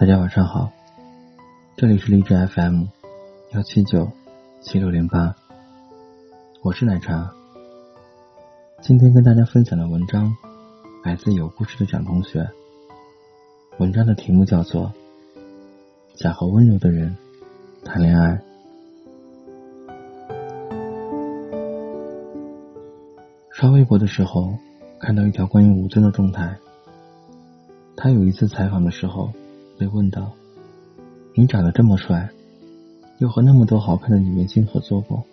大家晚上好，这里是荔枝 FM 幺七九七六零八，我是奶茶。今天跟大家分享的文章来自有故事的蒋同学，文章的题目叫做《想和温柔的人谈恋爱》。刷微博的时候，看到一条关于吴尊的动态。他有一次采访的时候，被问到：“你长得这么帅，又和那么多好看的女明星合作过，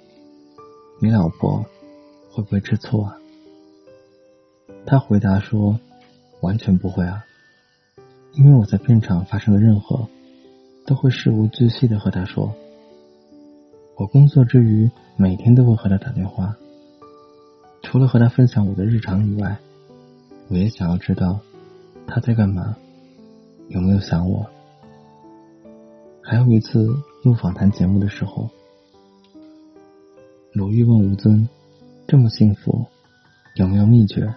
你老婆会不会吃醋啊？”他回答说：“完全不会啊，因为我在片场发生的任何，都会事无巨细的和他说。我工作之余，每天都会和他打电话。”除了和他分享我的日常以外，我也想要知道他在干嘛，有没有想我。还有一次录访谈节目的时候，鲁豫问吴尊：“这么幸福，有没有秘诀？”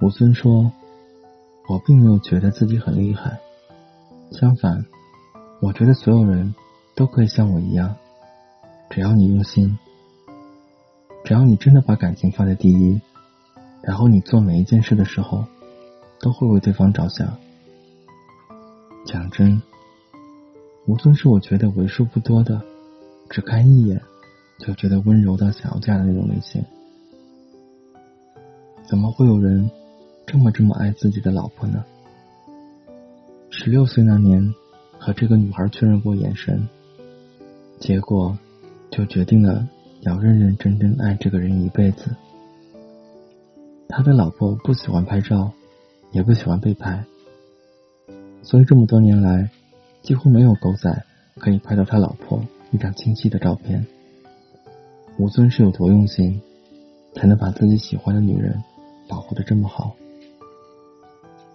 吴尊说：“我并没有觉得自己很厉害，相反，我觉得所有人都可以像我一样，只要你用心。”只要你真的把感情放在第一，然后你做每一件事的时候，都会为对方着想。讲真，吴尊是我觉得为数不多的，只看一眼就觉得温柔到想要嫁的那种类型。怎么会有人这么这么爱自己的老婆呢？十六岁那年，和这个女孩确认过眼神，结果就决定了。要认认真真爱这个人一辈子。他的老婆不喜欢拍照，也不喜欢被拍，所以这么多年来，几乎没有狗仔可以拍到他老婆一张清晰的照片。吴尊是有多用心，才能把自己喜欢的女人保护的这么好？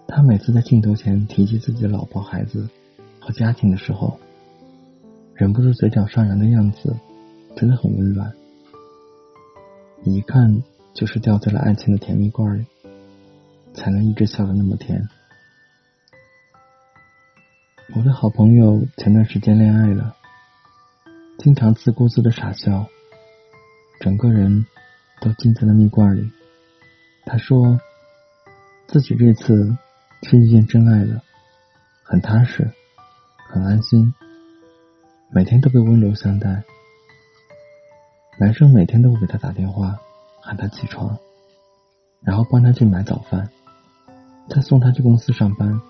他每次在镜头前提及自己的老婆、孩子和家庭的时候，忍不住嘴角上扬的样子，真的很温暖。一看就是掉在了爱情的甜蜜罐里，才能一直笑得那么甜。我的好朋友前段时间恋爱了，经常自顾自的傻笑，整个人都浸在了蜜罐里。他说自己这次是遇见真爱了，很踏实，很安心，每天都被温柔相待。男生每天都会给她打电话，喊她起床，然后帮她去买早饭，再送她去公司上班。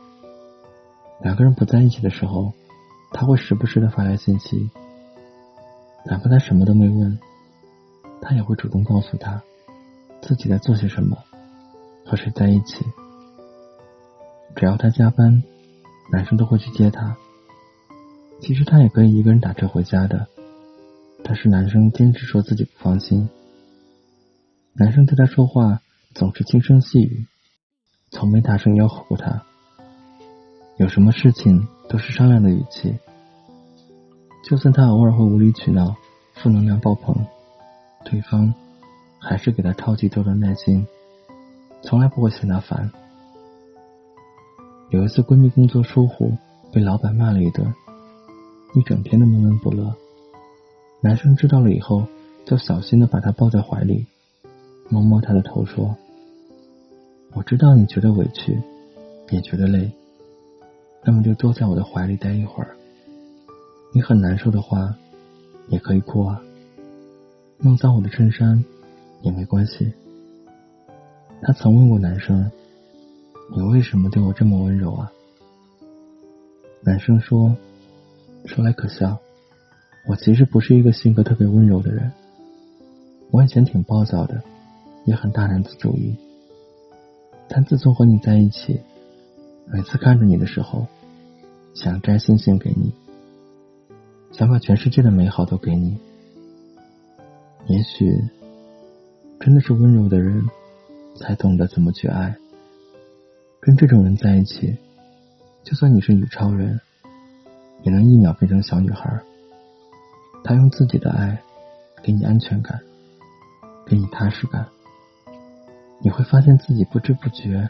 两个人不在一起的时候，他会时不时的发来信息，哪怕他什么都没问，他也会主动告诉他自己在做些什么，和谁在一起。只要他加班，男生都会去接他。其实他也可以一个人打车回家的。但是男生坚持说自己不放心。男生对他说话总是轻声细语，从没大声吆喝过他。有什么事情都是商量的语气。就算他偶尔会无理取闹、负能量爆棚，对方还是给他超级多的耐心，从来不会嫌他烦。有一次闺蜜工作疏忽，被老板骂了一顿，一整天都闷闷不乐。男生知道了以后，就小心的把她抱在怀里，摸摸她的头，说：“我知道你觉得委屈，也觉得累，那么就多在我的怀里待一会儿。你很难受的话，也可以哭啊，弄脏我的衬衫也没关系。”他曾问过男生：“你为什么对我这么温柔啊？”男生说：“说来可笑。”我其实不是一个性格特别温柔的人，我以前挺暴躁的，也很大男子主义。但自从和你在一起，每次看着你的时候，想摘星星给你，想把全世界的美好都给你。也许，真的是温柔的人，才懂得怎么去爱。跟这种人在一起，就算你是女超人，也能一秒变成小女孩。他用自己的爱给你安全感，给你踏实感，你会发现自己不知不觉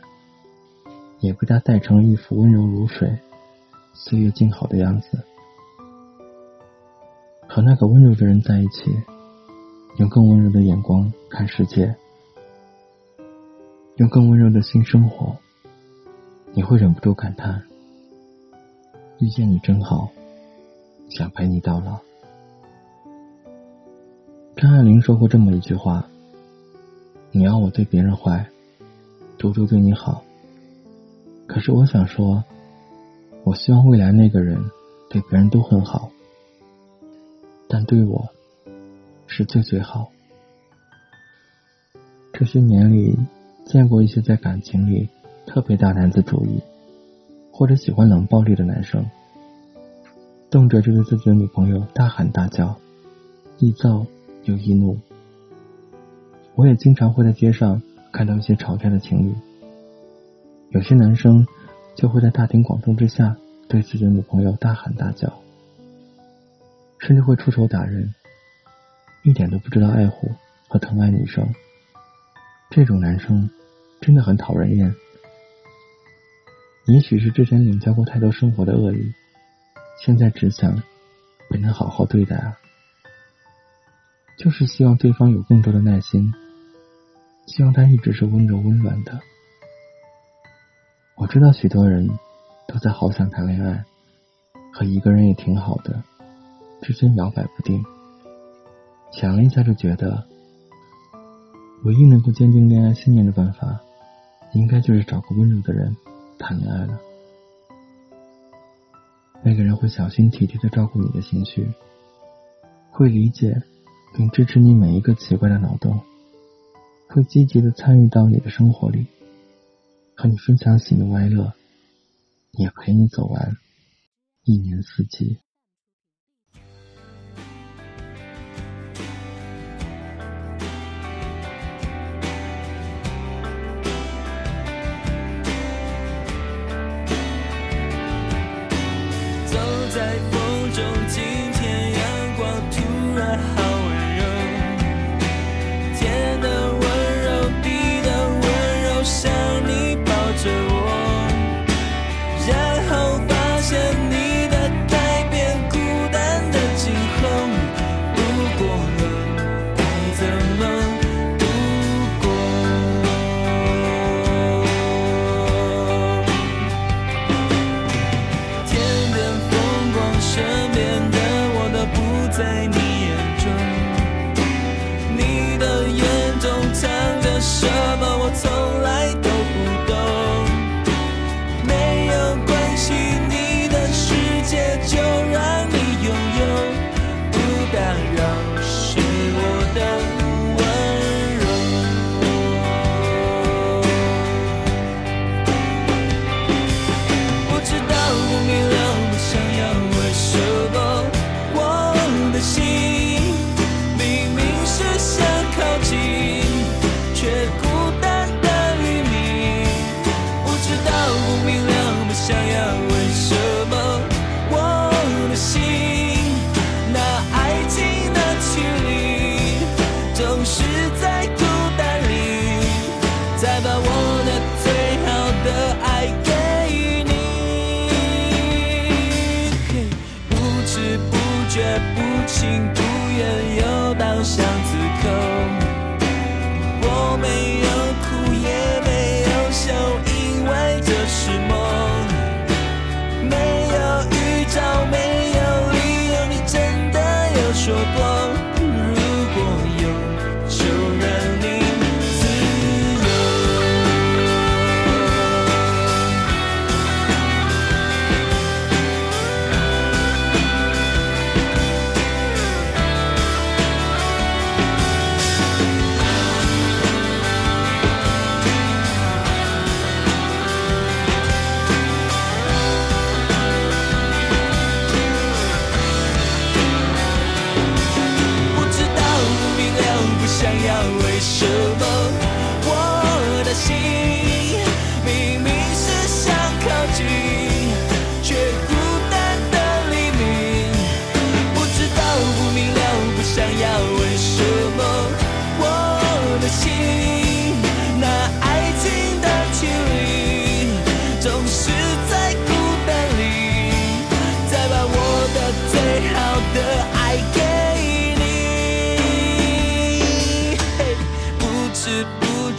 也被他带成了一幅温柔如水、岁月静好的样子。和那个温柔的人在一起，用更温柔的眼光看世界，用更温柔的心生活，你会忍不住感叹：遇见你真好，想陪你到老。张爱玲说过这么一句话：“你要我对别人坏，独独对你好。可是我想说，我希望未来那个人对别人都很好。”但对我是最最好。这些年里，见过一些在感情里特别大男子主义，或者喜欢冷暴力的男生，动辄就对自己的女朋友大喊大叫，易躁又易怒。我也经常会在街上看到一些吵架的情侣，有些男生就会在大庭广众之下对自己的女朋友大喊大叫。甚至会出手打人，一点都不知道爱护和疼爱女生。这种男生真的很讨人厌。也许是之前领教过太多生活的恶意，现在只想被人好好对待啊。就是希望对方有更多的耐心，希望他一直是温柔温暖的。知道许多人都在好想谈恋爱，和一个人也挺好的。之间摇摆不定，想了一下，就觉得唯一能够坚定恋爱信念的办法，应该就是找个温柔的人谈恋爱了。那个人会小心体贴的照顾你的情绪，会理解并支持你每一个奇怪的脑洞，会积极的参与到你的生活里，和你分享喜怒哀乐，也陪你走完一年四季。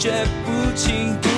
绝不轻敌。